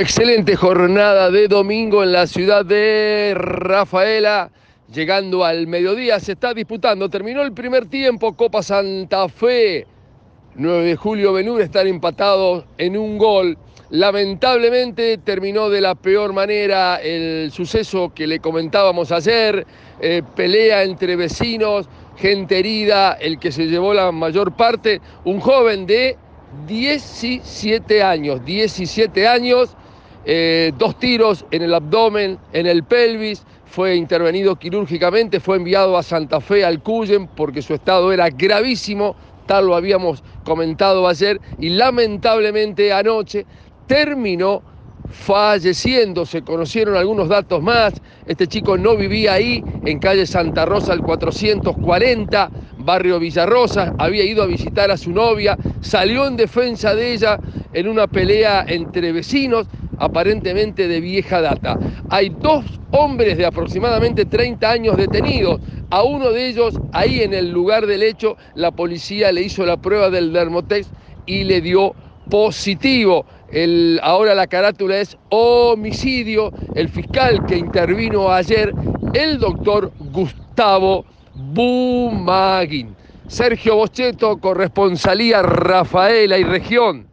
Excelente jornada de domingo en la ciudad de Rafaela. Llegando al mediodía se está disputando. Terminó el primer tiempo. Copa Santa Fe. 9 de julio Benur están empatados en un gol. Lamentablemente terminó de la peor manera el suceso que le comentábamos ayer. Eh, pelea entre vecinos, gente herida, el que se llevó la mayor parte, un joven de 17 años, 17 años, eh, dos tiros en el abdomen, en el pelvis, fue intervenido quirúrgicamente, fue enviado a Santa Fe al Cuyen porque su estado era gravísimo, tal lo habíamos comentado ayer, y lamentablemente anoche terminó falleciendo. Se conocieron algunos datos más. Este chico no vivía ahí, en calle Santa Rosa, el 440, barrio Villarrosa. Había ido a visitar a su novia, salió en defensa de ella en una pelea entre vecinos, aparentemente de vieja data. Hay dos hombres de aproximadamente 30 años detenidos. A uno de ellos, ahí en el lugar del hecho, la policía le hizo la prueba del dermotex y le dio positivo. Ahora la carátula es homicidio. El fiscal que intervino ayer, el doctor Gustavo Bumagin. Sergio Bocheto, corresponsalía Rafaela y región.